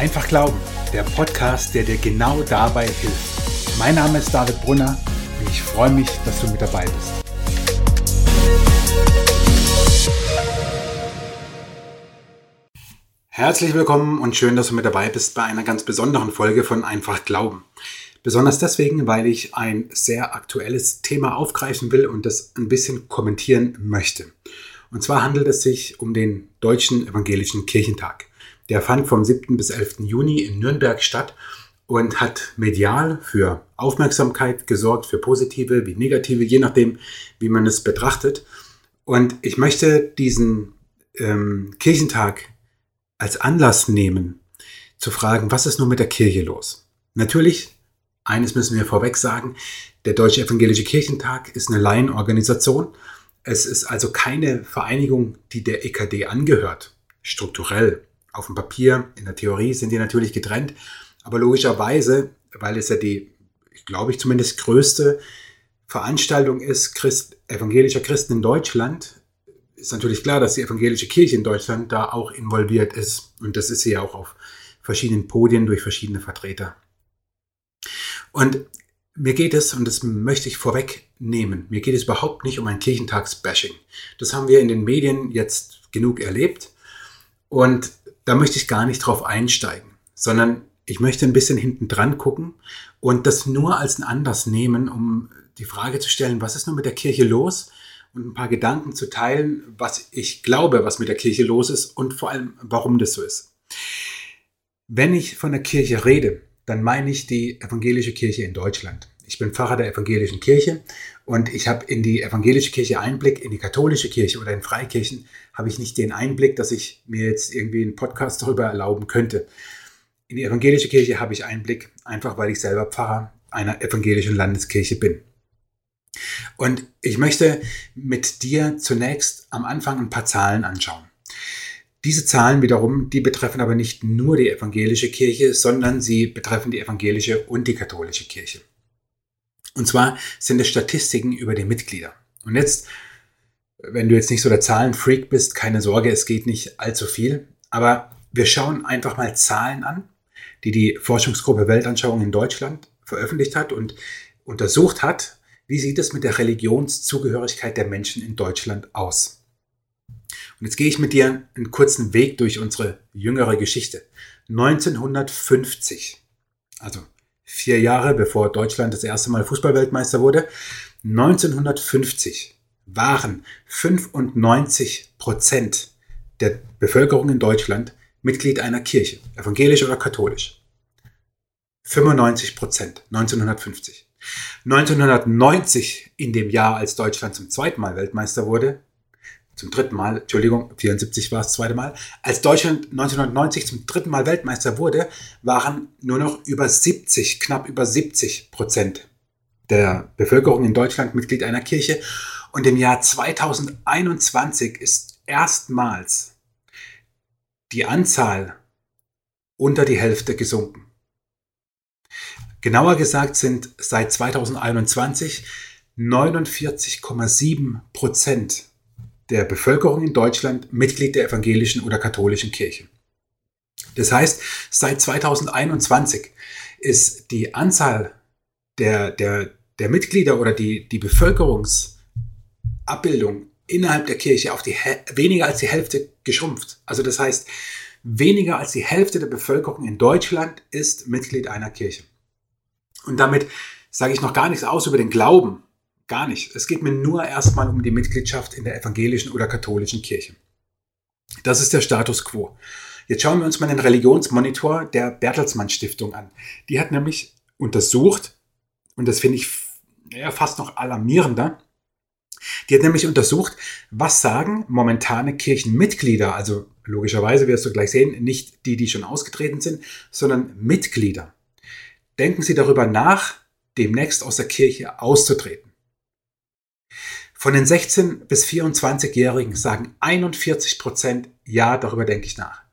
Einfach Glauben, der Podcast, der dir genau dabei hilft. Mein Name ist David Brunner und ich freue mich, dass du mit dabei bist. Herzlich willkommen und schön, dass du mit dabei bist bei einer ganz besonderen Folge von Einfach Glauben. Besonders deswegen, weil ich ein sehr aktuelles Thema aufgreifen will und das ein bisschen kommentieren möchte. Und zwar handelt es sich um den Deutschen Evangelischen Kirchentag. Der fand vom 7. bis 11. Juni in Nürnberg statt und hat medial für Aufmerksamkeit gesorgt, für positive wie negative, je nachdem, wie man es betrachtet. Und ich möchte diesen ähm, Kirchentag als Anlass nehmen, zu fragen, was ist nun mit der Kirche los? Natürlich, eines müssen wir vorweg sagen, der Deutsche Evangelische Kirchentag ist eine Laienorganisation es ist also keine Vereinigung, die der EKD angehört, strukturell. Auf dem Papier, in der Theorie sind die natürlich getrennt, aber logischerweise, weil es ja die, glaube ich zumindest, größte Veranstaltung ist Christ, evangelischer Christen in Deutschland, ist natürlich klar, dass die evangelische Kirche in Deutschland da auch involviert ist. Und das ist sie ja auch auf verschiedenen Podien durch verschiedene Vertreter. Und mir geht es, und das möchte ich vorwegnehmen, mir geht es überhaupt nicht um ein Kirchentagsbashing. Das haben wir in den Medien jetzt genug erlebt. Und da möchte ich gar nicht drauf einsteigen, sondern ich möchte ein bisschen hinten dran gucken und das nur als einen Anlass nehmen, um die Frage zu stellen, was ist nun mit der Kirche los? Und ein paar Gedanken zu teilen, was ich glaube, was mit der Kirche los ist und vor allem, warum das so ist. Wenn ich von der Kirche rede, dann meine ich die evangelische Kirche in Deutschland. Ich bin Pfarrer der evangelischen Kirche und ich habe in die evangelische Kirche Einblick, in die katholische Kirche oder in Freikirchen habe ich nicht den Einblick, dass ich mir jetzt irgendwie einen Podcast darüber erlauben könnte. In die evangelische Kirche habe ich Einblick, einfach weil ich selber Pfarrer einer evangelischen Landeskirche bin. Und ich möchte mit dir zunächst am Anfang ein paar Zahlen anschauen. Diese Zahlen wiederum, die betreffen aber nicht nur die evangelische Kirche, sondern sie betreffen die evangelische und die katholische Kirche. Und zwar sind es Statistiken über die Mitglieder. Und jetzt, wenn du jetzt nicht so der Zahlenfreak bist, keine Sorge, es geht nicht allzu viel. Aber wir schauen einfach mal Zahlen an, die die Forschungsgruppe Weltanschauung in Deutschland veröffentlicht hat und untersucht hat, wie sieht es mit der Religionszugehörigkeit der Menschen in Deutschland aus. Und jetzt gehe ich mit dir einen kurzen Weg durch unsere jüngere Geschichte. 1950, also vier Jahre bevor Deutschland das erste Mal Fußballweltmeister wurde, 1950 waren 95 Prozent der Bevölkerung in Deutschland Mitglied einer Kirche, evangelisch oder katholisch. 95 Prozent, 1950. 1990, in dem Jahr, als Deutschland zum zweiten Mal Weltmeister wurde, zum dritten Mal, Entschuldigung, 74 war es das zweite Mal, als Deutschland 1990 zum dritten Mal Weltmeister wurde, waren nur noch über 70, knapp über 70 Prozent der Bevölkerung in Deutschland Mitglied einer Kirche. Und im Jahr 2021 ist erstmals die Anzahl unter die Hälfte gesunken. Genauer gesagt sind seit 2021 49,7 Prozent der Bevölkerung in Deutschland Mitglied der evangelischen oder katholischen Kirche. Das heißt, seit 2021 ist die Anzahl der, der, der Mitglieder oder die, die Bevölkerungsabbildung innerhalb der Kirche auf die weniger als die Hälfte geschrumpft. Also das heißt, weniger als die Hälfte der Bevölkerung in Deutschland ist Mitglied einer Kirche. Und damit sage ich noch gar nichts aus über den Glauben Gar nicht. Es geht mir nur erstmal um die Mitgliedschaft in der evangelischen oder katholischen Kirche. Das ist der Status quo. Jetzt schauen wir uns mal den Religionsmonitor der Bertelsmann Stiftung an. Die hat nämlich untersucht, und das finde ich ja, fast noch alarmierender, die hat nämlich untersucht, was sagen momentane Kirchenmitglieder, also logischerweise wirst du gleich sehen, nicht die, die schon ausgetreten sind, sondern Mitglieder. Denken Sie darüber nach, demnächst aus der Kirche auszutreten. Von den 16 bis 24-Jährigen sagen 41 Prozent, ja, darüber denke ich nach.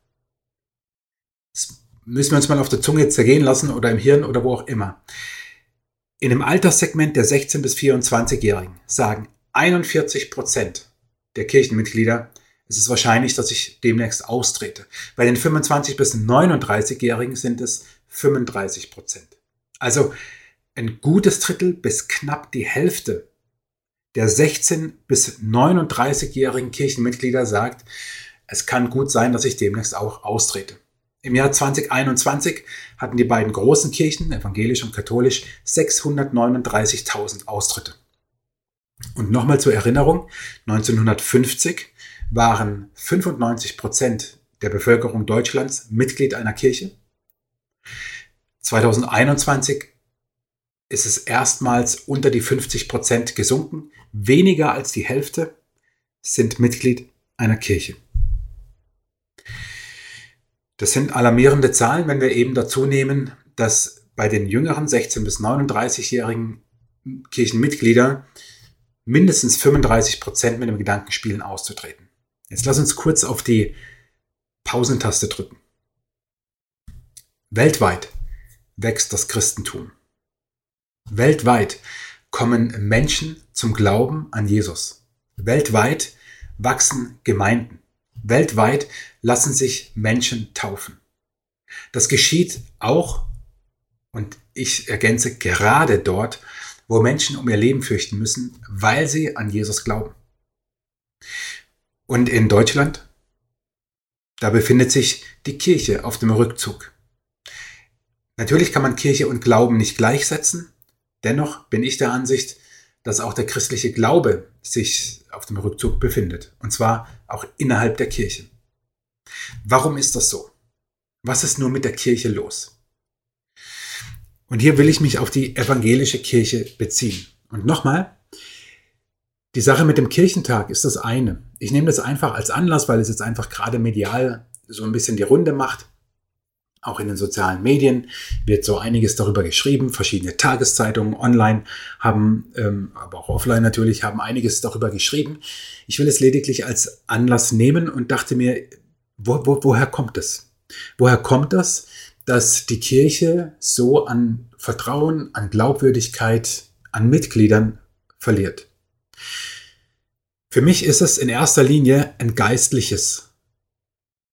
Das müssen wir uns mal auf der Zunge zergehen lassen oder im Hirn oder wo auch immer. In dem Alterssegment der 16 bis 24-Jährigen sagen 41 Prozent der Kirchenmitglieder, es ist wahrscheinlich, dass ich demnächst austrete. Bei den 25 bis 39-Jährigen sind es 35 Prozent. Also ein gutes Drittel bis knapp die Hälfte der 16 bis 39-jährigen Kirchenmitglieder sagt, es kann gut sein, dass ich demnächst auch austrete. Im Jahr 2021 hatten die beiden großen Kirchen, evangelisch und katholisch, 639.000 Austritte. Und nochmal zur Erinnerung, 1950 waren 95 Prozent der Bevölkerung Deutschlands Mitglied einer Kirche. 2021 ist es erstmals unter die 50 Prozent gesunken. Weniger als die Hälfte sind Mitglied einer Kirche. Das sind alarmierende Zahlen, wenn wir eben dazu nehmen, dass bei den jüngeren 16- bis 39-jährigen Kirchenmitgliedern mindestens 35 Prozent mit dem Gedanken spielen, auszutreten. Jetzt lass uns kurz auf die Pausentaste drücken. Weltweit wächst das Christentum. Weltweit kommen Menschen zum Glauben an Jesus. Weltweit wachsen Gemeinden. Weltweit lassen sich Menschen taufen. Das geschieht auch, und ich ergänze gerade dort, wo Menschen um ihr Leben fürchten müssen, weil sie an Jesus glauben. Und in Deutschland, da befindet sich die Kirche auf dem Rückzug. Natürlich kann man Kirche und Glauben nicht gleichsetzen. Dennoch bin ich der Ansicht, dass auch der christliche Glaube sich auf dem Rückzug befindet. Und zwar auch innerhalb der Kirche. Warum ist das so? Was ist nur mit der Kirche los? Und hier will ich mich auf die evangelische Kirche beziehen. Und nochmal, die Sache mit dem Kirchentag ist das eine. Ich nehme das einfach als Anlass, weil es jetzt einfach gerade medial so ein bisschen die Runde macht. Auch in den sozialen Medien wird so einiges darüber geschrieben. Verschiedene Tageszeitungen online haben, ähm, aber auch offline natürlich, haben einiges darüber geschrieben. Ich will es lediglich als Anlass nehmen und dachte mir, wo, wo, woher kommt es? Woher kommt das, dass die Kirche so an Vertrauen, an Glaubwürdigkeit, an Mitgliedern verliert? Für mich ist es in erster Linie ein geistliches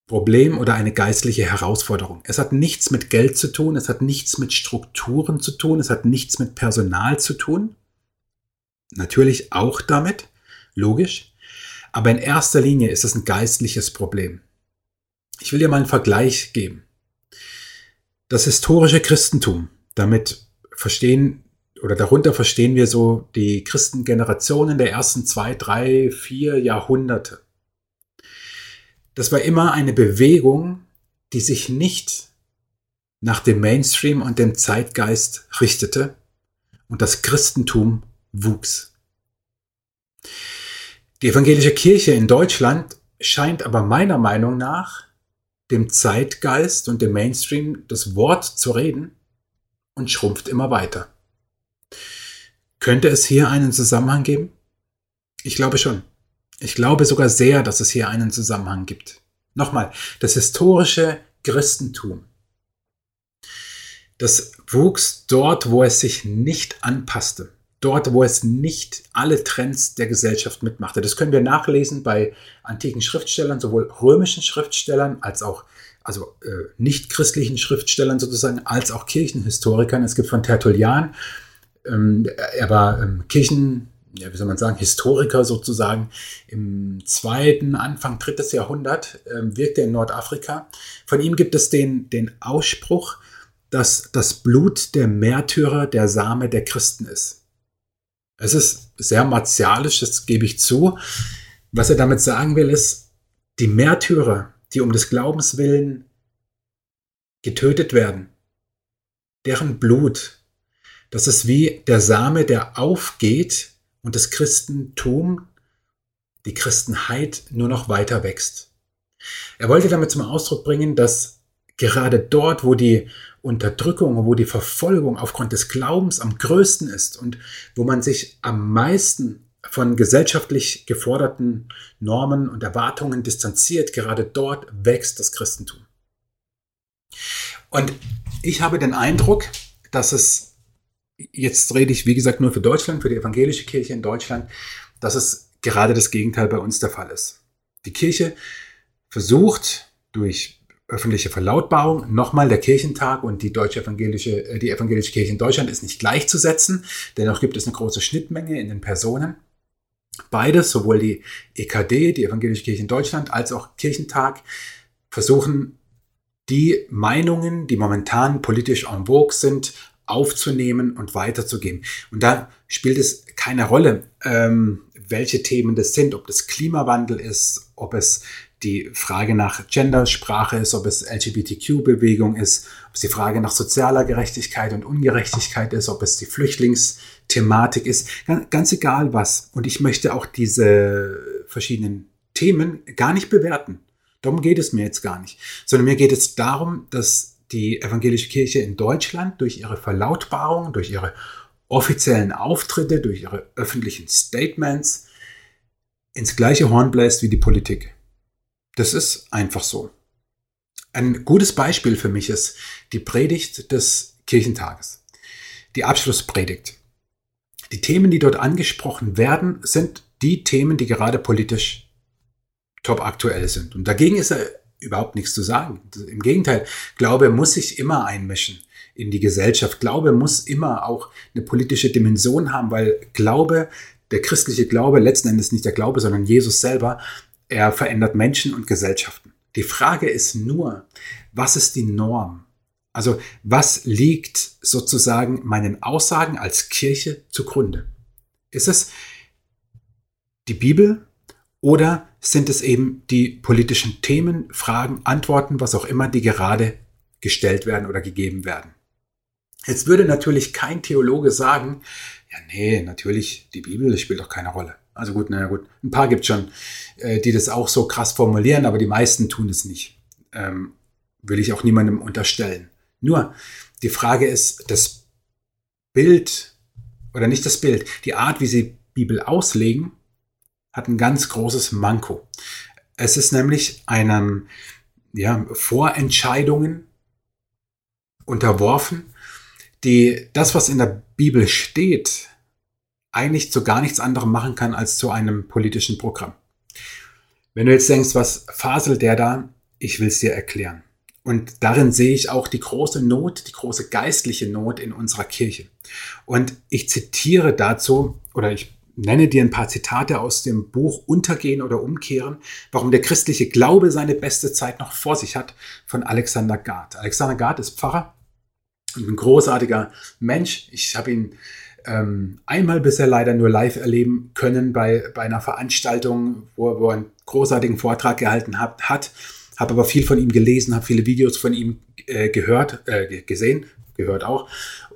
Problem oder eine geistliche Herausforderung. Es hat nichts mit Geld zu tun, es hat nichts mit Strukturen zu tun, es hat nichts mit Personal zu tun. Natürlich auch damit, logisch. Aber in erster Linie ist es ein geistliches Problem. Ich will dir mal einen Vergleich geben. Das historische Christentum, damit verstehen oder darunter verstehen wir so die Christengenerationen der ersten zwei, drei, vier Jahrhunderte. Das war immer eine Bewegung, die sich nicht nach dem Mainstream und dem Zeitgeist richtete und das Christentum wuchs. Die evangelische Kirche in Deutschland scheint aber meiner Meinung nach dem Zeitgeist und dem Mainstream das Wort zu reden und schrumpft immer weiter. Könnte es hier einen Zusammenhang geben? Ich glaube schon. Ich glaube sogar sehr, dass es hier einen Zusammenhang gibt. Nochmal, das historische Christentum, das wuchs dort, wo es sich nicht anpasste dort, wo es nicht alle Trends der Gesellschaft mitmachte. Das können wir nachlesen bei antiken Schriftstellern, sowohl römischen Schriftstellern als auch also äh, nicht christlichen Schriftstellern sozusagen, als auch Kirchenhistorikern. Es gibt von Tertullian, ähm, er war ähm, Kirchen, ja, wie soll man sagen, Historiker sozusagen im zweiten, Anfang drittes Jahrhundert, ähm, wirkte in Nordafrika. Von ihm gibt es den, den Ausspruch, dass das Blut der Märtyrer der Same der Christen ist. Es ist sehr martialisch, das gebe ich zu. Was er damit sagen will, ist, die Märtyrer, die um des Glaubens willen getötet werden, deren Blut, das ist wie der Same, der aufgeht und das Christentum, die Christenheit nur noch weiter wächst. Er wollte damit zum Ausdruck bringen, dass gerade dort, wo die Unterdrückung, wo die Verfolgung aufgrund des Glaubens am größten ist und wo man sich am meisten von gesellschaftlich geforderten Normen und Erwartungen distanziert, gerade dort wächst das Christentum. Und ich habe den Eindruck, dass es, jetzt rede ich wie gesagt nur für Deutschland, für die evangelische Kirche in Deutschland, dass es gerade das Gegenteil bei uns der Fall ist. Die Kirche versucht durch öffentliche Verlautbarung nochmal der Kirchentag und die deutsche evangelische, äh, die evangelische Kirche in Deutschland ist nicht gleichzusetzen. Dennoch gibt es eine große Schnittmenge in den Personen. Beides, sowohl die EKD, die Evangelische Kirche in Deutschland, als auch Kirchentag, versuchen die Meinungen, die momentan politisch en vogue sind, aufzunehmen und weiterzugeben. Und da spielt es keine Rolle, ähm, welche Themen das sind, ob das Klimawandel ist, ob es die Frage nach Gendersprache ist, ob es LGBTQ-Bewegung ist, ob es die Frage nach sozialer Gerechtigkeit und Ungerechtigkeit ist, ob es die Flüchtlingsthematik ist, ganz, ganz egal was. Und ich möchte auch diese verschiedenen Themen gar nicht bewerten. Darum geht es mir jetzt gar nicht, sondern mir geht es darum, dass die evangelische Kirche in Deutschland durch ihre Verlautbarung, durch ihre offiziellen Auftritte, durch ihre öffentlichen Statements ins gleiche Horn bläst wie die Politik. Das ist einfach so. Ein gutes Beispiel für mich ist die Predigt des Kirchentages, die Abschlusspredigt. Die Themen, die dort angesprochen werden, sind die Themen, die gerade politisch top aktuell sind. Und dagegen ist er überhaupt nichts zu sagen. Im Gegenteil, Glaube muss sich immer einmischen in die Gesellschaft. Glaube muss immer auch eine politische Dimension haben, weil Glaube, der christliche Glaube, letzten Endes nicht der Glaube, sondern Jesus selber, er verändert Menschen und Gesellschaften. Die Frage ist nur, was ist die Norm? Also was liegt sozusagen meinen Aussagen als Kirche zugrunde? Ist es die Bibel oder sind es eben die politischen Themen, Fragen, Antworten, was auch immer, die gerade gestellt werden oder gegeben werden? Jetzt würde natürlich kein Theologe sagen, ja, nee, natürlich, die Bibel spielt doch keine Rolle. Also gut, naja gut, ein paar gibt schon, äh, die das auch so krass formulieren, aber die meisten tun es nicht. Ähm, will ich auch niemandem unterstellen. Nur, die Frage ist, das Bild, oder nicht das Bild, die Art, wie sie Bibel auslegen, hat ein ganz großes Manko. Es ist nämlich einem ja, Vorentscheidungen unterworfen, die das, was in der Bibel steht, eigentlich zu gar nichts anderem machen kann als zu einem politischen Programm. Wenn du jetzt denkst, was faselt der da? Ich will es dir erklären. Und darin sehe ich auch die große Not, die große geistliche Not in unserer Kirche. Und ich zitiere dazu, oder ich nenne dir ein paar Zitate aus dem Buch Untergehen oder Umkehren, warum der christliche Glaube seine beste Zeit noch vor sich hat, von Alexander Gard. Alexander Gard ist Pfarrer, ein großartiger Mensch. Ich habe ihn ähm, einmal bisher leider nur live erleben können bei, bei einer Veranstaltung, wo, wo er einen großartigen Vortrag gehalten hat, hat habe aber viel von ihm gelesen, habe viele Videos von ihm äh, gehört, äh, gesehen, gehört auch.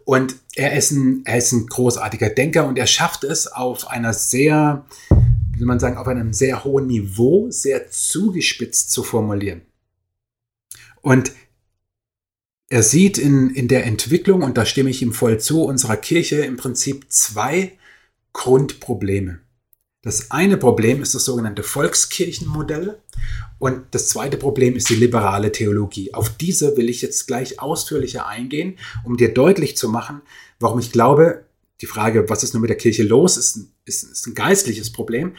Und er ist, ein, er ist ein großartiger Denker und er schafft es auf einer sehr, wie soll man sagen, auf einem sehr hohen Niveau, sehr zugespitzt zu formulieren. Und er sieht in, in der Entwicklung, und da stimme ich ihm voll zu, unserer Kirche im Prinzip zwei Grundprobleme. Das eine Problem ist das sogenannte Volkskirchenmodell und das zweite Problem ist die liberale Theologie. Auf diese will ich jetzt gleich ausführlicher eingehen, um dir deutlich zu machen, warum ich glaube, die Frage, was ist nun mit der Kirche los, ist ein, ist, ist ein geistliches Problem.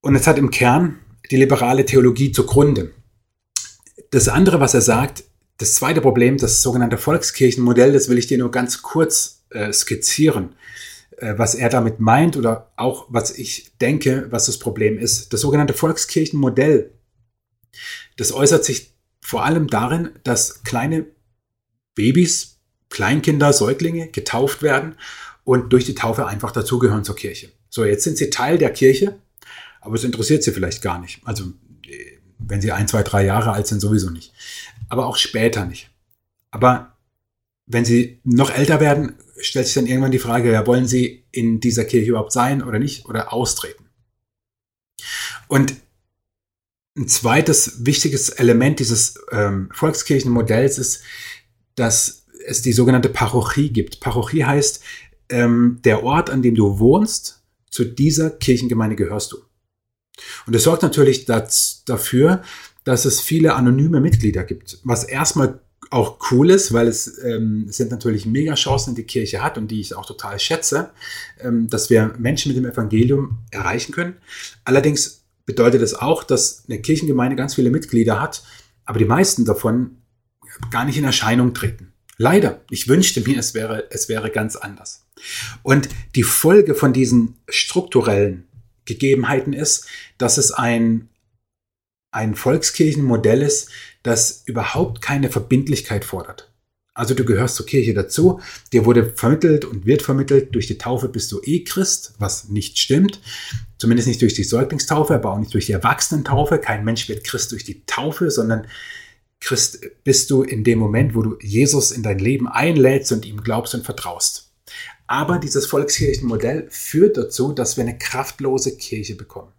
Und es hat im Kern die liberale Theologie zugrunde. Das andere, was er sagt, das zweite Problem, das sogenannte Volkskirchenmodell, das will ich dir nur ganz kurz äh, skizzieren, was er damit meint oder auch was ich denke, was das Problem ist. Das sogenannte Volkskirchenmodell, das äußert sich vor allem darin, dass kleine Babys, Kleinkinder, Säuglinge getauft werden und durch die Taufe einfach dazugehören zur Kirche. So, jetzt sind sie Teil der Kirche, aber es interessiert sie vielleicht gar nicht. Also, äh, wenn sie ein, zwei, drei Jahre alt sind, sowieso nicht aber auch später nicht. Aber wenn sie noch älter werden, stellt sich dann irgendwann die Frage, ja, wollen sie in dieser Kirche überhaupt sein oder nicht oder austreten? Und ein zweites wichtiges Element dieses ähm, Volkskirchenmodells ist, dass es die sogenannte Parochie gibt. Parochie heißt, ähm, der Ort, an dem du wohnst, zu dieser Kirchengemeinde gehörst du. Und das sorgt natürlich das, dafür, dass es viele anonyme Mitglieder gibt, was erstmal auch cool ist, weil es ähm, sind natürlich mega Chancen, die Kirche hat und die ich auch total schätze, ähm, dass wir Menschen mit dem Evangelium erreichen können. Allerdings bedeutet es auch, dass eine Kirchengemeinde ganz viele Mitglieder hat, aber die meisten davon gar nicht in Erscheinung treten. Leider. Ich wünschte mir, es wäre, es wäre ganz anders. Und die Folge von diesen strukturellen Gegebenheiten ist, dass es ein, ein Volkskirchenmodell ist, das überhaupt keine Verbindlichkeit fordert. Also du gehörst zur Kirche dazu, dir wurde vermittelt und wird vermittelt, durch die Taufe bist du eh Christ, was nicht stimmt. Zumindest nicht durch die Säuglingstaufe, aber auch nicht durch die Erwachsenentaufe. Kein Mensch wird Christ durch die Taufe, sondern Christ bist du in dem Moment, wo du Jesus in dein Leben einlädst und ihm glaubst und vertraust. Aber dieses Volkskirchenmodell führt dazu, dass wir eine kraftlose Kirche bekommen.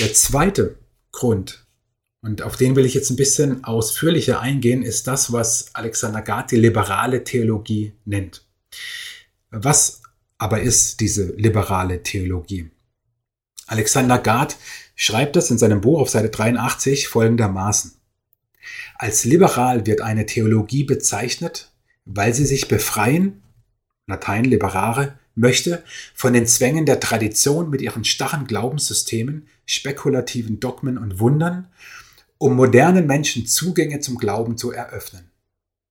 Der zweite Grund, und auf den will ich jetzt ein bisschen ausführlicher eingehen, ist das, was Alexander Gard die liberale Theologie nennt. Was aber ist diese liberale Theologie? Alexander Gard schreibt das in seinem Buch auf Seite 83 folgendermaßen. Als liberal wird eine Theologie bezeichnet, weil sie sich befreien, Latein liberare, möchte, von den Zwängen der Tradition mit ihren starren Glaubenssystemen, spekulativen Dogmen und Wundern, um modernen Menschen Zugänge zum Glauben zu eröffnen.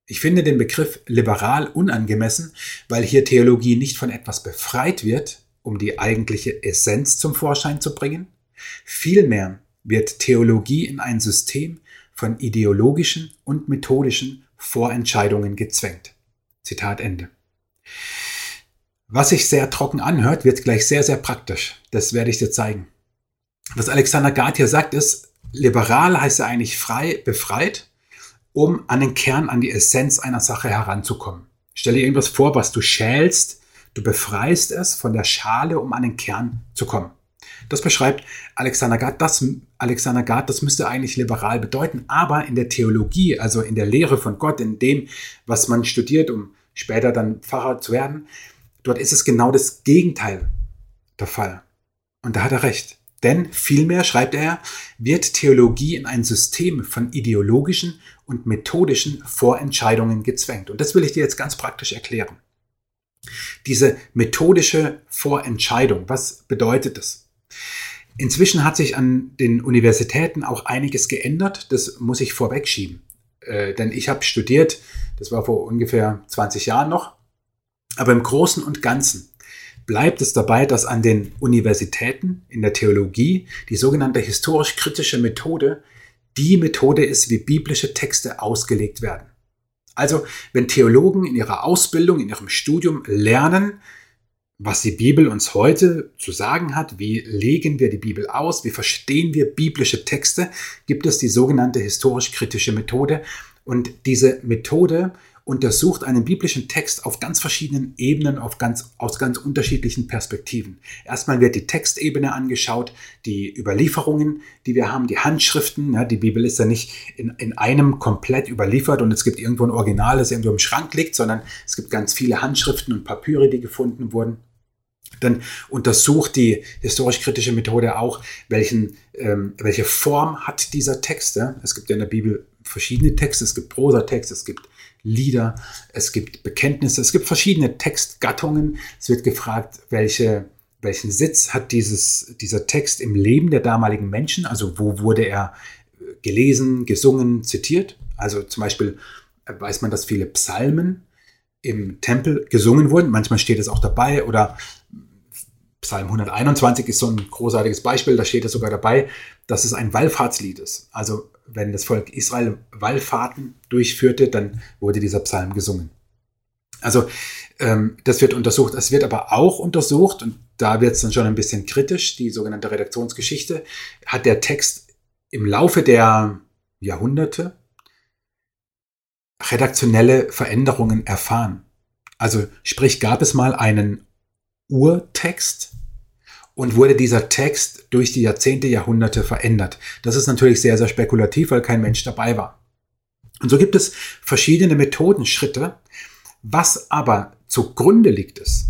Ich finde den Begriff liberal unangemessen, weil hier Theologie nicht von etwas befreit wird, um die eigentliche Essenz zum Vorschein zu bringen. Vielmehr wird Theologie in ein System von ideologischen und methodischen Vorentscheidungen gezwängt. Zitat Ende. Was sich sehr trocken anhört, wird gleich sehr, sehr praktisch. Das werde ich dir zeigen. Was Alexander Gard hier sagt, ist, liberal heißt ja eigentlich frei, befreit, um an den Kern, an die Essenz einer Sache heranzukommen. Stell dir irgendwas vor, was du schälst, du befreist es von der Schale, um an den Kern zu kommen. Das beschreibt Alexander Gard. Das, Alexander Gard, das müsste eigentlich liberal bedeuten, aber in der Theologie, also in der Lehre von Gott, in dem, was man studiert, um später dann Pfarrer zu werden, dort ist es genau das Gegenteil der Fall. Und da hat er recht. Denn vielmehr, schreibt er, wird Theologie in ein System von ideologischen und methodischen Vorentscheidungen gezwängt. Und das will ich dir jetzt ganz praktisch erklären. Diese methodische Vorentscheidung, was bedeutet das? Inzwischen hat sich an den Universitäten auch einiges geändert. Das muss ich vorwegschieben. Äh, denn ich habe studiert, das war vor ungefähr 20 Jahren noch. Aber im Großen und Ganzen bleibt es dabei, dass an den Universitäten in der Theologie die sogenannte historisch-kritische Methode die Methode ist, wie biblische Texte ausgelegt werden. Also wenn Theologen in ihrer Ausbildung, in ihrem Studium lernen, was die Bibel uns heute zu sagen hat, wie legen wir die Bibel aus, wie verstehen wir biblische Texte, gibt es die sogenannte historisch-kritische Methode. Und diese Methode untersucht einen biblischen Text auf ganz verschiedenen Ebenen, auf ganz, aus ganz unterschiedlichen Perspektiven. Erstmal wird die Textebene angeschaut, die Überlieferungen, die wir haben, die Handschriften. Ja, die Bibel ist ja nicht in, in einem komplett überliefert und es gibt irgendwo ein Original, das irgendwo im Schrank liegt, sondern es gibt ganz viele Handschriften und Papyre, die gefunden wurden. Dann untersucht die historisch-kritische Methode auch, welchen, ähm, welche Form hat dieser Text. Ja? Es gibt ja in der Bibel verschiedene Texte, es gibt Prosatexte, es gibt Lieder, es gibt Bekenntnisse, es gibt verschiedene Textgattungen. Es wird gefragt, welche, welchen Sitz hat dieses, dieser Text im Leben der damaligen Menschen, also wo wurde er gelesen, gesungen, zitiert. Also zum Beispiel weiß man, dass viele Psalmen im Tempel gesungen wurden. Manchmal steht es auch dabei oder Psalm 121 ist so ein großartiges Beispiel, da steht es sogar dabei, dass es ein Wallfahrtslied ist. Also wenn das Volk Israel Wallfahrten durchführte, dann wurde dieser Psalm gesungen. Also ähm, das wird untersucht. Es wird aber auch untersucht, und da wird es dann schon ein bisschen kritisch, die sogenannte Redaktionsgeschichte, hat der Text im Laufe der Jahrhunderte redaktionelle Veränderungen erfahren. Also sprich, gab es mal einen Urtext, und wurde dieser Text durch die Jahrzehnte, Jahrhunderte verändert. Das ist natürlich sehr, sehr spekulativ, weil kein Mensch dabei war. Und so gibt es verschiedene Methodenschritte. Was aber zugrunde liegt ist,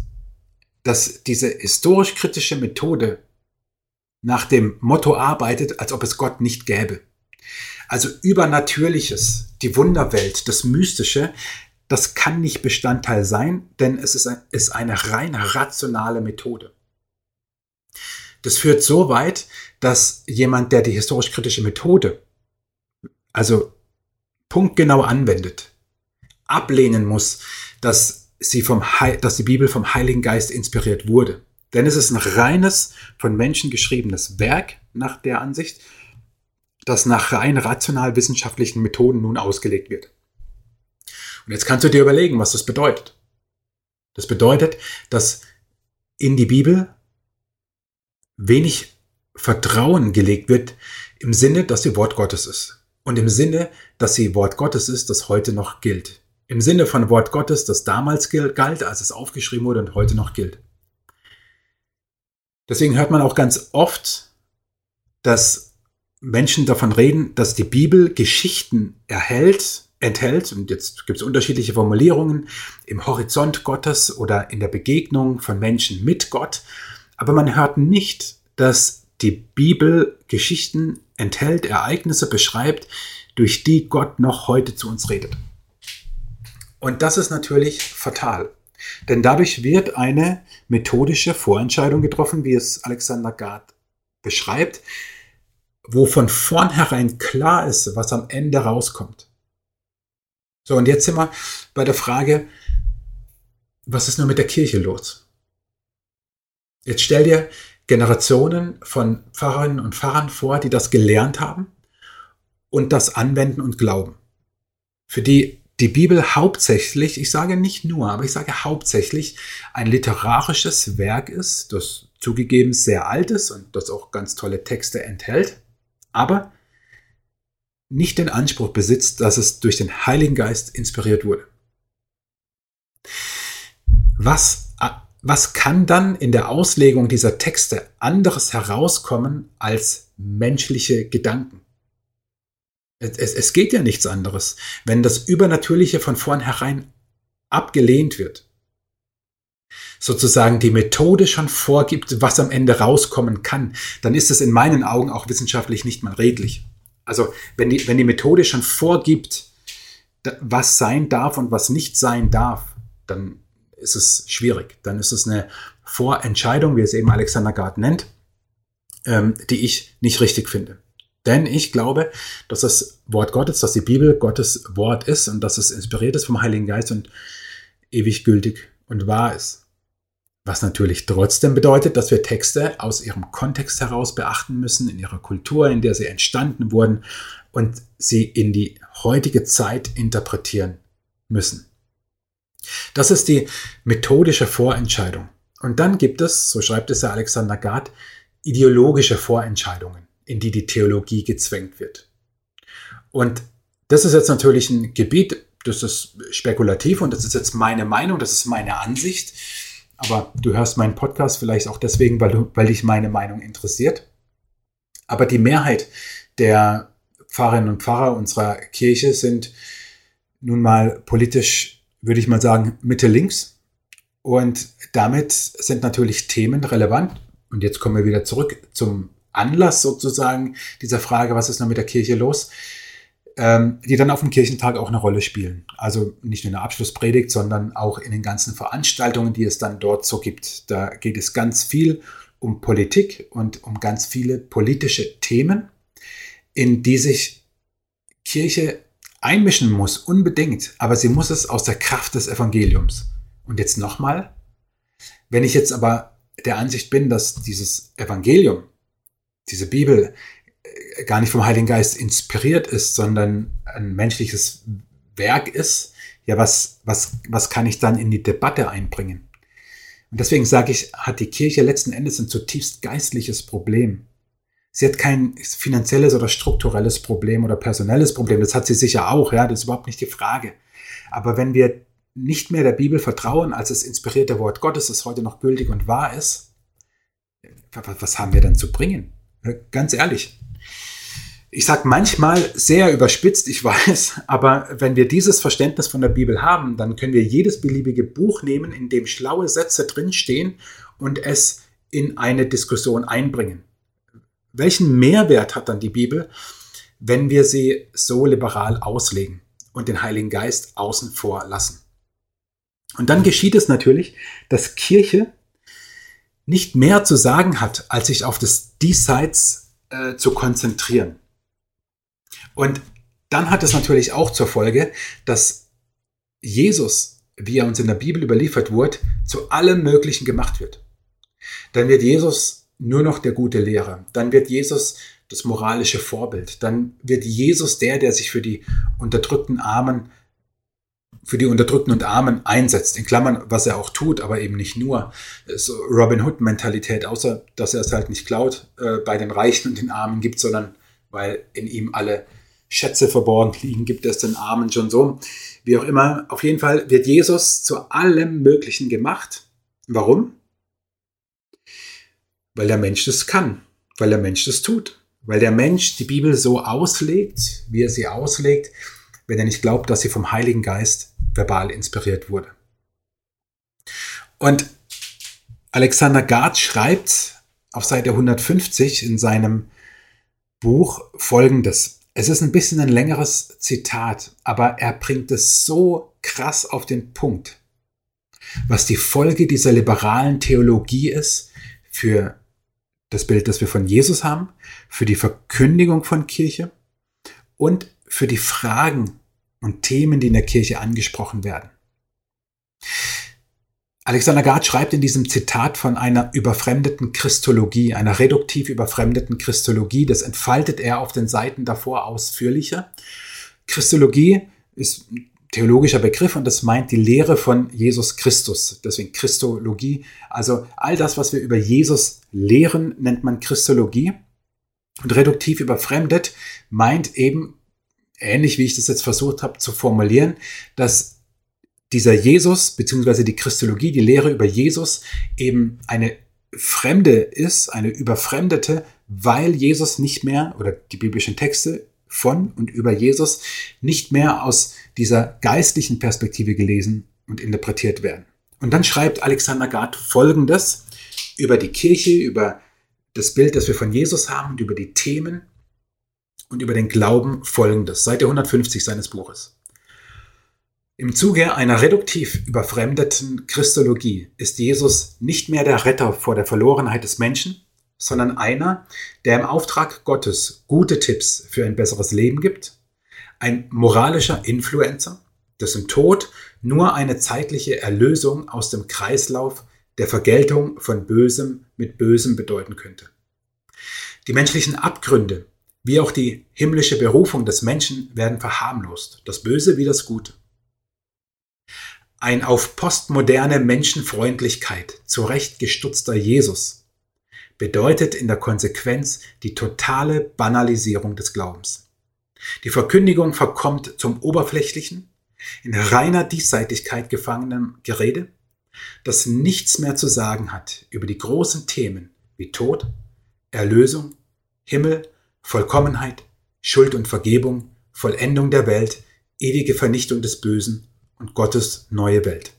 dass diese historisch-kritische Methode nach dem Motto arbeitet, als ob es Gott nicht gäbe. Also Übernatürliches, die Wunderwelt, das Mystische, das kann nicht Bestandteil sein, denn es ist eine rein rationale Methode. Das führt so weit, dass jemand, der die historisch-kritische Methode, also punktgenau anwendet, ablehnen muss, dass, sie vom dass die Bibel vom Heiligen Geist inspiriert wurde. Denn es ist ein reines, von Menschen geschriebenes Werk nach der Ansicht, das nach rein rational wissenschaftlichen Methoden nun ausgelegt wird. Und jetzt kannst du dir überlegen, was das bedeutet. Das bedeutet, dass in die Bibel wenig Vertrauen gelegt wird im Sinne, dass sie Wort Gottes ist. Und im Sinne, dass sie Wort Gottes ist, das heute noch gilt. Im Sinne von Wort Gottes, das damals galt, als es aufgeschrieben wurde und heute noch gilt. Deswegen hört man auch ganz oft, dass Menschen davon reden, dass die Bibel Geschichten erhält, enthält, und jetzt gibt es unterschiedliche Formulierungen, im Horizont Gottes oder in der Begegnung von Menschen mit Gott, aber man hört nicht, dass die Bibel Geschichten enthält, Ereignisse beschreibt, durch die Gott noch heute zu uns redet. Und das ist natürlich fatal. Denn dadurch wird eine methodische Vorentscheidung getroffen, wie es Alexander Gard beschreibt, wo von vornherein klar ist, was am Ende rauskommt. So, und jetzt sind wir bei der Frage, was ist nur mit der Kirche los? Jetzt stell dir Generationen von Pfarrerinnen und Pfarrern vor, die das gelernt haben und das anwenden und glauben. Für die die Bibel hauptsächlich, ich sage nicht nur, aber ich sage hauptsächlich ein literarisches Werk ist, das zugegeben sehr alt ist und das auch ganz tolle Texte enthält, aber nicht den Anspruch besitzt, dass es durch den Heiligen Geist inspiriert wurde. Was, was kann dann in der Auslegung dieser Texte anderes herauskommen als menschliche Gedanken? Es, es, geht ja nichts anderes. Wenn das Übernatürliche von vornherein abgelehnt wird, sozusagen die Methode schon vorgibt, was am Ende rauskommen kann, dann ist es in meinen Augen auch wissenschaftlich nicht mal redlich. Also wenn die, wenn die Methode schon vorgibt, was sein darf und was nicht sein darf, dann ist es schwierig. Dann ist es eine Vorentscheidung, wie es eben Alexander Gard nennt, ähm, die ich nicht richtig finde. Denn ich glaube, dass das Wort Gottes, dass die Bibel Gottes Wort ist und dass es inspiriert ist vom Heiligen Geist und ewig gültig und wahr ist. Was natürlich trotzdem bedeutet, dass wir Texte aus ihrem Kontext heraus beachten müssen, in ihrer Kultur, in der sie entstanden wurden und sie in die heutige Zeit interpretieren müssen. Das ist die methodische Vorentscheidung. Und dann gibt es, so schreibt es ja Alexander Gard, ideologische Vorentscheidungen in die die Theologie gezwängt wird. Und das ist jetzt natürlich ein Gebiet, das ist spekulativ und das ist jetzt meine Meinung, das ist meine Ansicht. Aber du hörst meinen Podcast vielleicht auch deswegen, weil, du, weil dich meine Meinung interessiert. Aber die Mehrheit der Pfarrerinnen und Pfarrer unserer Kirche sind nun mal politisch, würde ich mal sagen, Mitte-Links. Und damit sind natürlich Themen relevant. Und jetzt kommen wir wieder zurück zum Anlass sozusagen dieser Frage, was ist noch mit der Kirche los, ähm, die dann auf dem Kirchentag auch eine Rolle spielen. Also nicht nur in der Abschlusspredigt, sondern auch in den ganzen Veranstaltungen, die es dann dort so gibt. Da geht es ganz viel um Politik und um ganz viele politische Themen, in die sich Kirche einmischen muss, unbedingt, aber sie muss es aus der Kraft des Evangeliums. Und jetzt nochmal, wenn ich jetzt aber der Ansicht bin, dass dieses Evangelium diese Bibel äh, gar nicht vom Heiligen Geist inspiriert ist, sondern ein menschliches Werk ist, ja, was, was, was kann ich dann in die Debatte einbringen? Und deswegen sage ich, hat die Kirche letzten Endes ein zutiefst geistliches Problem. Sie hat kein finanzielles oder strukturelles Problem oder personelles Problem. Das hat sie sicher auch, ja, das ist überhaupt nicht die Frage. Aber wenn wir nicht mehr der Bibel vertrauen als das inspirierte Wort Gottes, das heute noch gültig und wahr ist, was haben wir dann zu bringen? Ganz ehrlich. Ich sage manchmal sehr überspitzt, ich weiß, aber wenn wir dieses Verständnis von der Bibel haben, dann können wir jedes beliebige Buch nehmen, in dem schlaue Sätze drinstehen und es in eine Diskussion einbringen. Welchen Mehrwert hat dann die Bibel, wenn wir sie so liberal auslegen und den Heiligen Geist außen vor lassen? Und dann geschieht es natürlich, dass Kirche nicht mehr zu sagen hat, als sich auf das Diesseits äh, zu konzentrieren. Und dann hat es natürlich auch zur Folge, dass Jesus, wie er uns in der Bibel überliefert wurde, zu allem Möglichen gemacht wird. Dann wird Jesus nur noch der gute Lehrer. Dann wird Jesus das moralische Vorbild. Dann wird Jesus der, der sich für die unterdrückten Armen, für die Unterdrückten und Armen einsetzt. In Klammern, was er auch tut, aber eben nicht nur. So Robin Hood-Mentalität, außer dass er es halt nicht klaut, äh, bei den Reichen und den Armen gibt, sondern weil in ihm alle Schätze verborgen liegen, gibt es den Armen schon so. Wie auch immer, auf jeden Fall wird Jesus zu allem Möglichen gemacht. Warum? Weil der Mensch das kann, weil der Mensch das tut, weil der Mensch die Bibel so auslegt, wie er sie auslegt, wenn er nicht glaubt, dass sie vom Heiligen Geist verbal inspiriert wurde. Und Alexander Gard schreibt auf Seite 150 in seinem Buch folgendes. Es ist ein bisschen ein längeres Zitat, aber er bringt es so krass auf den Punkt, was die Folge dieser liberalen Theologie ist für das Bild, das wir von Jesus haben, für die Verkündigung von Kirche und für die Fragen und Themen, die in der Kirche angesprochen werden. Alexander Gard schreibt in diesem Zitat von einer überfremdeten Christologie, einer reduktiv überfremdeten Christologie. Das entfaltet er auf den Seiten davor ausführlicher. Christologie ist theologischer Begriff und das meint die Lehre von Jesus Christus. Deswegen Christologie. Also all das, was wir über Jesus lehren, nennt man Christologie. Und reduktiv überfremdet meint eben, ähnlich wie ich das jetzt versucht habe zu formulieren, dass dieser Jesus beziehungsweise die Christologie, die Lehre über Jesus eben eine Fremde ist, eine überfremdete, weil Jesus nicht mehr oder die biblischen Texte von und über Jesus nicht mehr aus dieser geistlichen Perspektive gelesen und interpretiert werden. Und dann schreibt Alexander Gard Folgendes über die Kirche, über das Bild, das wir von Jesus haben und über die Themen und über den Glauben Folgendes, Seite 150 seines Buches. Im Zuge einer reduktiv überfremdeten Christologie ist Jesus nicht mehr der Retter vor der Verlorenheit des Menschen, sondern einer, der im Auftrag Gottes gute Tipps für ein besseres Leben gibt, ein moralischer Influencer, dessen Tod nur eine zeitliche Erlösung aus dem Kreislauf der Vergeltung von Bösem mit Bösem bedeuten könnte. Die menschlichen Abgründe, wie auch die himmlische Berufung des Menschen werden verharmlost, das Böse wie das Gute. Ein auf postmoderne Menschenfreundlichkeit zurechtgestutzter Jesus bedeutet in der Konsequenz die totale Banalisierung des Glaubens. Die Verkündigung verkommt zum oberflächlichen, in reiner Diesseitigkeit gefangenen Gerede, das nichts mehr zu sagen hat über die großen Themen wie Tod, Erlösung, Himmel, Vollkommenheit, Schuld und Vergebung, Vollendung der Welt, ewige Vernichtung des Bösen und Gottes neue Welt.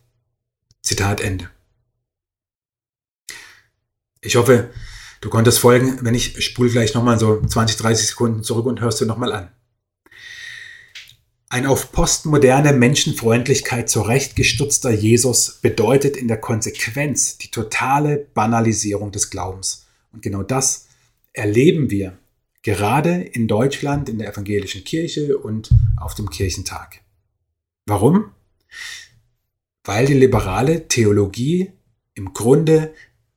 Zitat Ende. Ich hoffe, du konntest folgen. Wenn ich spule gleich nochmal so 20, 30 Sekunden zurück und hörst du nochmal an. Ein auf postmoderne Menschenfreundlichkeit zurechtgestutzter Jesus bedeutet in der Konsequenz die totale Banalisierung des Glaubens. Und genau das erleben wir gerade in Deutschland, in der evangelischen Kirche und auf dem Kirchentag. Warum? weil die liberale Theologie im Grunde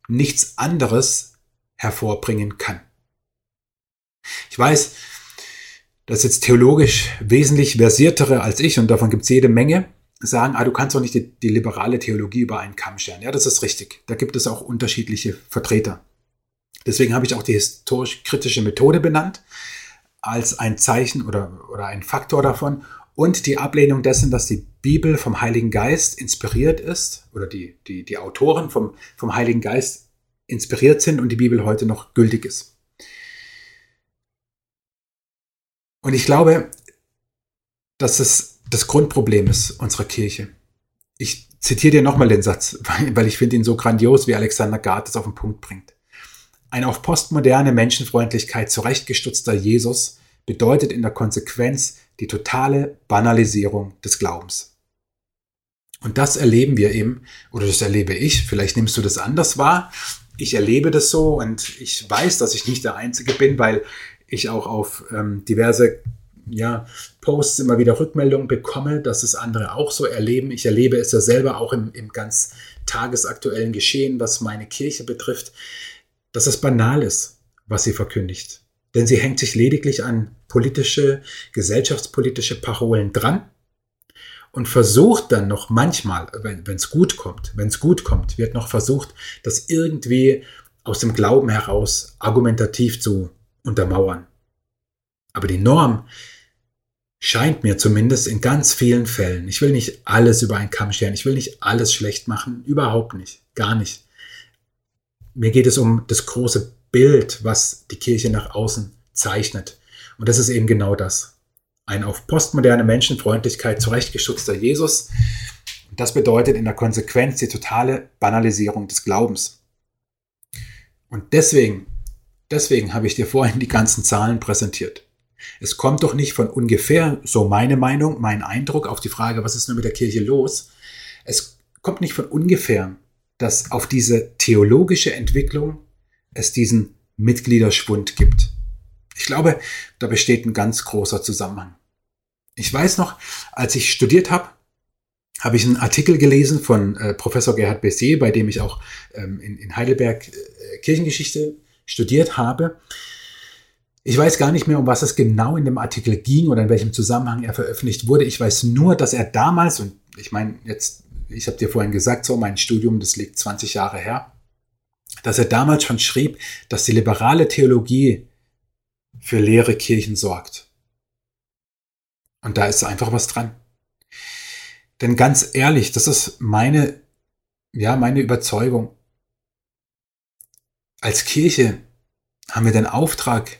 nichts anderes hervorbringen kann. Ich weiß, dass jetzt theologisch wesentlich versiertere als ich, und davon gibt es jede Menge, sagen, ah, du kannst doch nicht die, die liberale Theologie über einen Kamm scheren. Ja, das ist richtig. Da gibt es auch unterschiedliche Vertreter. Deswegen habe ich auch die historisch-kritische Methode benannt als ein Zeichen oder, oder ein Faktor davon, und die Ablehnung dessen, dass die Bibel vom Heiligen Geist inspiriert ist oder die, die, die Autoren vom, vom Heiligen Geist inspiriert sind und die Bibel heute noch gültig ist. Und ich glaube, dass es das Grundproblem ist unserer Kirche. Ich zitiere dir nochmal den Satz, weil, ich finde ihn so grandios, wie Alexander Gard es auf den Punkt bringt. Ein auf postmoderne Menschenfreundlichkeit zurechtgestutzter Jesus bedeutet in der Konsequenz die totale Banalisierung des Glaubens. Und das erleben wir eben, oder das erlebe ich, vielleicht nimmst du das anders wahr, ich erlebe das so und ich weiß, dass ich nicht der Einzige bin, weil ich auch auf ähm, diverse ja, Posts immer wieder Rückmeldungen bekomme, dass es andere auch so erleben. Ich erlebe es ja selber auch im, im ganz tagesaktuellen Geschehen, was meine Kirche betrifft, dass es banal ist, was sie verkündigt. Denn sie hängt sich lediglich an politische, gesellschaftspolitische Parolen dran und versucht dann noch manchmal, wenn es gut kommt, wenn es gut kommt, wird noch versucht, das irgendwie aus dem Glauben heraus argumentativ zu untermauern. Aber die Norm scheint mir zumindest in ganz vielen Fällen, ich will nicht alles über einen Kamm scheren, ich will nicht alles schlecht machen, überhaupt nicht, gar nicht. Mir geht es um das große Bild, was die Kirche nach außen zeichnet. Und das ist eben genau das ein auf postmoderne Menschenfreundlichkeit zurechtgestutzter Jesus. Das bedeutet in der Konsequenz die totale Banalisierung des Glaubens. Und deswegen, deswegen habe ich dir vorhin die ganzen Zahlen präsentiert. Es kommt doch nicht von ungefähr, so meine Meinung, mein Eindruck auf die Frage, was ist nur mit der Kirche los? Es kommt nicht von ungefähr, dass auf diese theologische Entwicklung es diesen Mitgliederschwund gibt. Ich glaube, da besteht ein ganz großer Zusammenhang. Ich weiß noch, als ich studiert habe, habe ich einen Artikel gelesen von äh, Professor Gerhard Bessier, bei dem ich auch ähm, in, in, Heidelberg äh, Kirchengeschichte studiert habe. Ich weiß gar nicht mehr, um was es genau in dem Artikel ging oder in welchem Zusammenhang er veröffentlicht wurde. Ich weiß nur, dass er damals, und ich meine, jetzt, ich habe dir vorhin gesagt, so mein Studium, das liegt 20 Jahre her, dass er damals schon schrieb, dass die liberale Theologie für leere Kirchen sorgt. Und da ist einfach was dran. Denn ganz ehrlich, das ist meine, ja, meine Überzeugung. Als Kirche haben wir den Auftrag,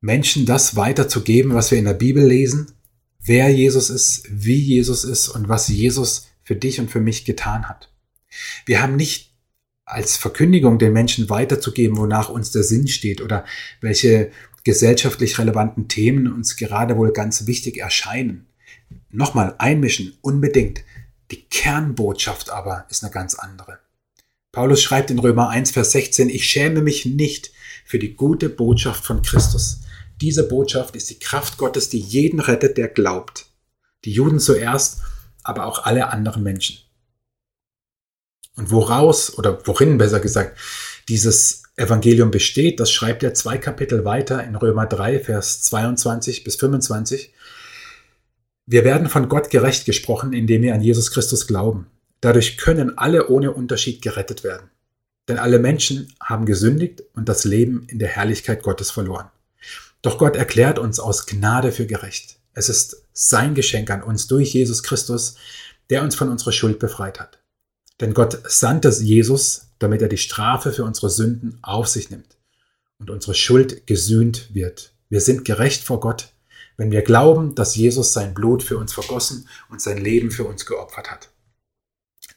Menschen das weiterzugeben, was wir in der Bibel lesen, wer Jesus ist, wie Jesus ist und was Jesus für dich und für mich getan hat. Wir haben nicht als Verkündigung den Menschen weiterzugeben, wonach uns der Sinn steht oder welche gesellschaftlich relevanten Themen uns gerade wohl ganz wichtig erscheinen. Nochmal einmischen, unbedingt. Die Kernbotschaft aber ist eine ganz andere. Paulus schreibt in Römer 1, Vers 16, ich schäme mich nicht für die gute Botschaft von Christus. Diese Botschaft ist die Kraft Gottes, die jeden rettet, der glaubt. Die Juden zuerst, aber auch alle anderen Menschen. Und woraus, oder worin besser gesagt, dieses Evangelium besteht, das schreibt er zwei Kapitel weiter in Römer 3, Vers 22 bis 25. Wir werden von Gott gerecht gesprochen, indem wir an Jesus Christus glauben. Dadurch können alle ohne Unterschied gerettet werden. Denn alle Menschen haben gesündigt und das Leben in der Herrlichkeit Gottes verloren. Doch Gott erklärt uns aus Gnade für gerecht. Es ist sein Geschenk an uns durch Jesus Christus, der uns von unserer Schuld befreit hat. Denn Gott sandte Jesus, damit er die Strafe für unsere Sünden auf sich nimmt und unsere Schuld gesühnt wird. Wir sind gerecht vor Gott, wenn wir glauben, dass Jesus sein Blut für uns vergossen und sein Leben für uns geopfert hat.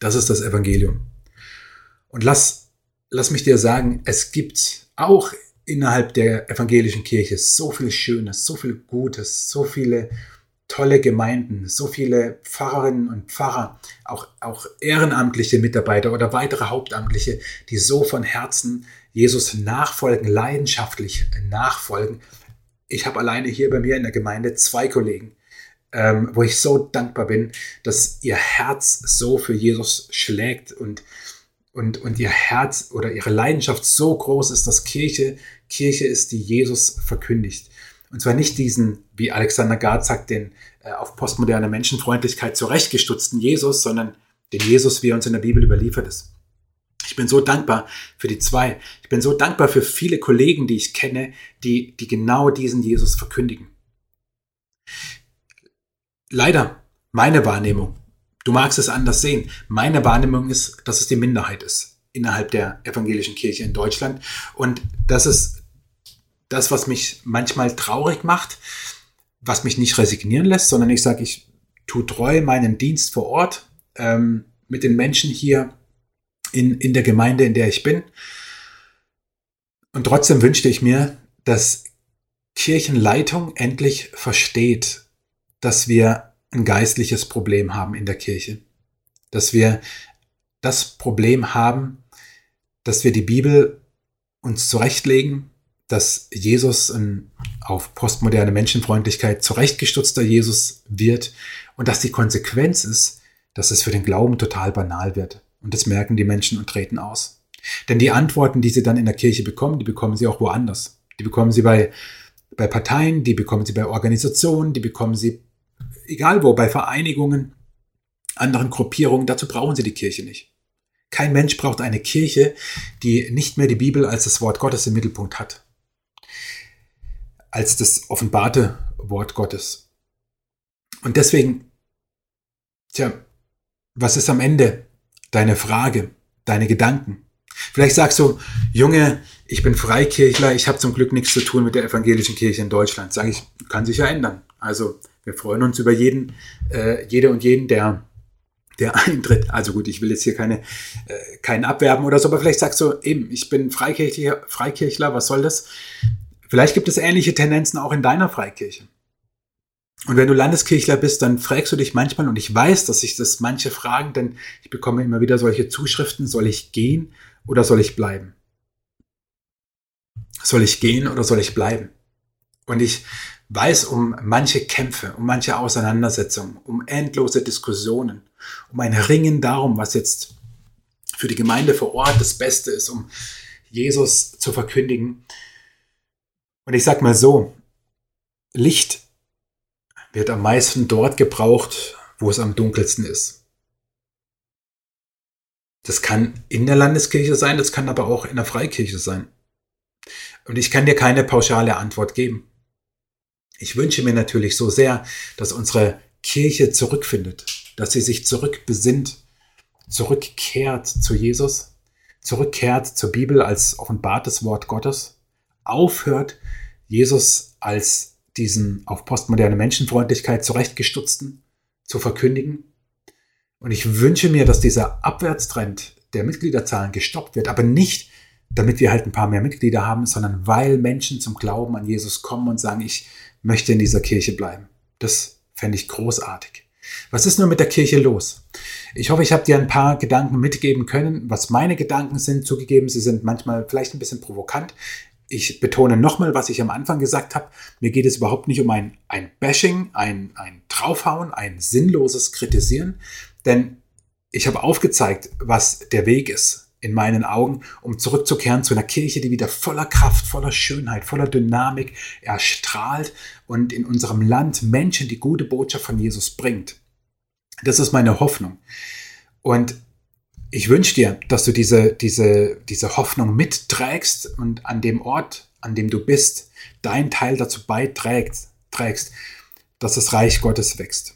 Das ist das Evangelium. Und lass, lass mich dir sagen, es gibt auch innerhalb der evangelischen Kirche so viel Schönes, so viel Gutes, so viele tolle Gemeinden, so viele Pfarrerinnen und Pfarrer, auch, auch ehrenamtliche Mitarbeiter oder weitere Hauptamtliche, die so von Herzen Jesus nachfolgen, leidenschaftlich nachfolgen. Ich habe alleine hier bei mir in der Gemeinde zwei Kollegen, ähm, wo ich so dankbar bin, dass ihr Herz so für Jesus schlägt und, und, und ihr Herz oder ihre Leidenschaft so groß ist, dass Kirche Kirche ist, die Jesus verkündigt. Und zwar nicht diesen, wie Alexander Gard sagt, den äh, auf postmoderne Menschenfreundlichkeit zurechtgestutzten Jesus, sondern den Jesus, wie er uns in der Bibel überliefert ist. Ich bin so dankbar für die zwei. Ich bin so dankbar für viele Kollegen, die ich kenne, die, die genau diesen Jesus verkündigen. Leider, meine Wahrnehmung, du magst es anders sehen, meine Wahrnehmung ist, dass es die Minderheit ist innerhalb der evangelischen Kirche in Deutschland. Und das ist das, was mich manchmal traurig macht, was mich nicht resignieren lässt, sondern ich sage, ich tue treu meinen Dienst vor Ort ähm, mit den Menschen hier in, in der Gemeinde, in der ich bin. Und trotzdem wünschte ich mir, dass Kirchenleitung endlich versteht, dass wir ein geistliches Problem haben in der Kirche. Dass wir das Problem haben, dass wir die Bibel uns zurechtlegen, dass Jesus ein auf postmoderne Menschenfreundlichkeit zurechtgestutzter Jesus wird und dass die Konsequenz ist, dass es für den Glauben total banal wird. Und das merken die Menschen und treten aus. Denn die Antworten, die sie dann in der Kirche bekommen, die bekommen sie auch woanders. Die bekommen sie bei, bei Parteien, die bekommen sie bei Organisationen, die bekommen sie egal wo, bei Vereinigungen, anderen Gruppierungen. Dazu brauchen sie die Kirche nicht. Kein Mensch braucht eine Kirche, die nicht mehr die Bibel als das Wort Gottes im Mittelpunkt hat. Als das offenbarte Wort Gottes. Und deswegen, tja, was ist am Ende deine Frage, deine Gedanken? Vielleicht sagst du, Junge, ich bin Freikirchler, ich habe zum Glück nichts zu tun mit der evangelischen Kirche in Deutschland. Sage ich, kann sich ja ändern. Also wir freuen uns über jeden, äh, jede und jeden, der der eintritt. Also gut, ich will jetzt hier keine, äh, keinen abwerben oder so, aber vielleicht sagst du eben, ich bin Freikirchler, Freikirchler, was soll das? Vielleicht gibt es ähnliche Tendenzen auch in deiner Freikirche. Und wenn du Landeskirchler bist, dann fragst du dich manchmal, und ich weiß, dass sich das manche fragen, denn ich bekomme immer wieder solche Zuschriften, soll ich gehen oder soll ich bleiben? Soll ich gehen oder soll ich bleiben? Und ich weiß um manche Kämpfe, um manche Auseinandersetzungen, um endlose Diskussionen, um ein Ringen darum, was jetzt für die Gemeinde vor Ort das Beste ist, um Jesus zu verkündigen. Und ich sage mal so, Licht wird am meisten dort gebraucht, wo es am dunkelsten ist. Das kann in der Landeskirche sein, das kann aber auch in der Freikirche sein. Und ich kann dir keine pauschale Antwort geben. Ich wünsche mir natürlich so sehr, dass unsere Kirche zurückfindet, dass sie sich zurückbesinnt, zurückkehrt zu Jesus, zurückkehrt zur Bibel als offenbartes Wort Gottes, aufhört, Jesus als diesen auf postmoderne Menschenfreundlichkeit zurechtgestutzten zu verkündigen. Und ich wünsche mir, dass dieser Abwärtstrend der Mitgliederzahlen gestoppt wird, aber nicht, damit wir halt ein paar mehr Mitglieder haben, sondern weil Menschen zum Glauben an Jesus kommen und sagen, ich möchte in dieser Kirche bleiben. Das fände ich großartig. Was ist nur mit der Kirche los? Ich hoffe, ich habe dir ein paar Gedanken mitgeben können, was meine Gedanken sind. Zugegeben, sie sind manchmal vielleicht ein bisschen provokant. Ich betone nochmal, was ich am Anfang gesagt habe. Mir geht es überhaupt nicht um ein, ein Bashing, ein, ein Draufhauen, ein sinnloses Kritisieren, denn ich habe aufgezeigt, was der Weg ist in meinen Augen, um zurückzukehren zu einer Kirche, die wieder voller Kraft, voller Schönheit, voller Dynamik erstrahlt und in unserem Land Menschen die gute Botschaft von Jesus bringt. Das ist meine Hoffnung. Und ich wünsche dir, dass du diese, diese, diese Hoffnung mitträgst und an dem Ort, an dem du bist, deinen Teil dazu beiträgst, trägst, dass das Reich Gottes wächst.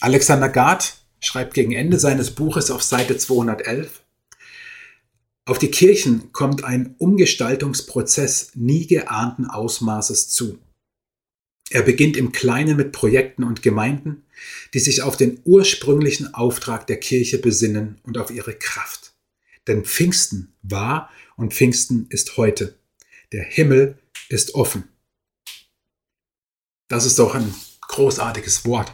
Alexander Gard schreibt gegen Ende seines Buches auf Seite 211, auf die Kirchen kommt ein Umgestaltungsprozess nie geahnten Ausmaßes zu. Er beginnt im Kleinen mit Projekten und Gemeinden, die sich auf den ursprünglichen Auftrag der Kirche besinnen und auf ihre Kraft. Denn Pfingsten war und Pfingsten ist heute. Der Himmel ist offen. Das ist doch ein großartiges Wort,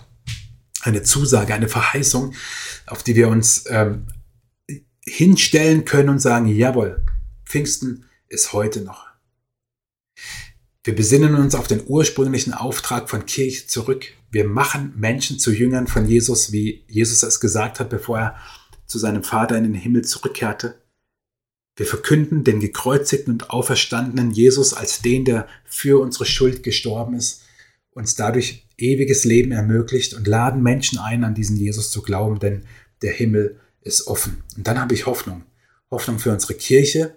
eine Zusage, eine Verheißung, auf die wir uns ähm, hinstellen können und sagen, jawohl, Pfingsten ist heute noch. Wir besinnen uns auf den ursprünglichen Auftrag von Kirche zurück. Wir machen Menschen zu Jüngern von Jesus, wie Jesus es gesagt hat, bevor er zu seinem Vater in den Himmel zurückkehrte. Wir verkünden den gekreuzigten und auferstandenen Jesus als den, der für unsere Schuld gestorben ist, uns dadurch ewiges Leben ermöglicht und laden Menschen ein, an diesen Jesus zu glauben, denn der Himmel ist offen. Und dann habe ich Hoffnung. Hoffnung für unsere Kirche,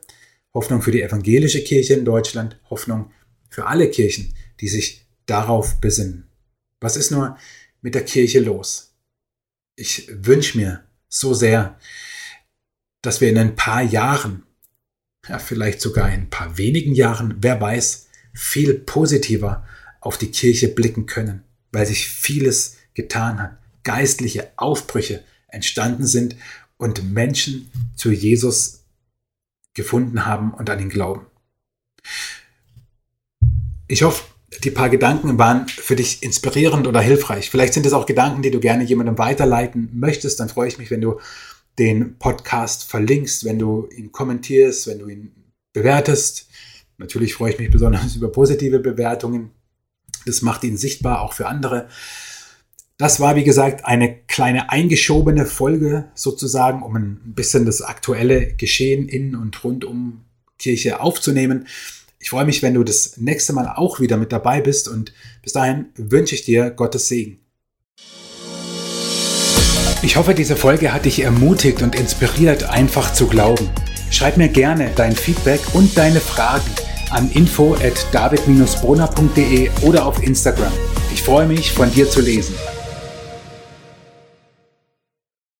Hoffnung für die evangelische Kirche in Deutschland, Hoffnung für alle Kirchen, die sich darauf besinnen. Was ist nur mit der Kirche los? Ich wünsche mir so sehr, dass wir in ein paar Jahren, ja vielleicht sogar in ein paar wenigen Jahren, wer weiß, viel positiver auf die Kirche blicken können, weil sich vieles getan hat, geistliche Aufbrüche entstanden sind und Menschen zu Jesus gefunden haben und an ihn glauben. Ich hoffe, die paar Gedanken waren für dich inspirierend oder hilfreich. Vielleicht sind es auch Gedanken, die du gerne jemandem weiterleiten möchtest. Dann freue ich mich, wenn du den Podcast verlinkst, wenn du ihn kommentierst, wenn du ihn bewertest. Natürlich freue ich mich besonders über positive Bewertungen. Das macht ihn sichtbar auch für andere. Das war, wie gesagt, eine kleine eingeschobene Folge sozusagen, um ein bisschen das aktuelle Geschehen in und rund um Kirche aufzunehmen. Ich freue mich, wenn du das nächste Mal auch wieder mit dabei bist und bis dahin wünsche ich dir Gottes Segen. Ich hoffe, diese Folge hat dich ermutigt und inspiriert, einfach zu glauben. Schreib mir gerne dein Feedback und deine Fragen an info at david-brunner.de oder auf Instagram. Ich freue mich, von dir zu lesen.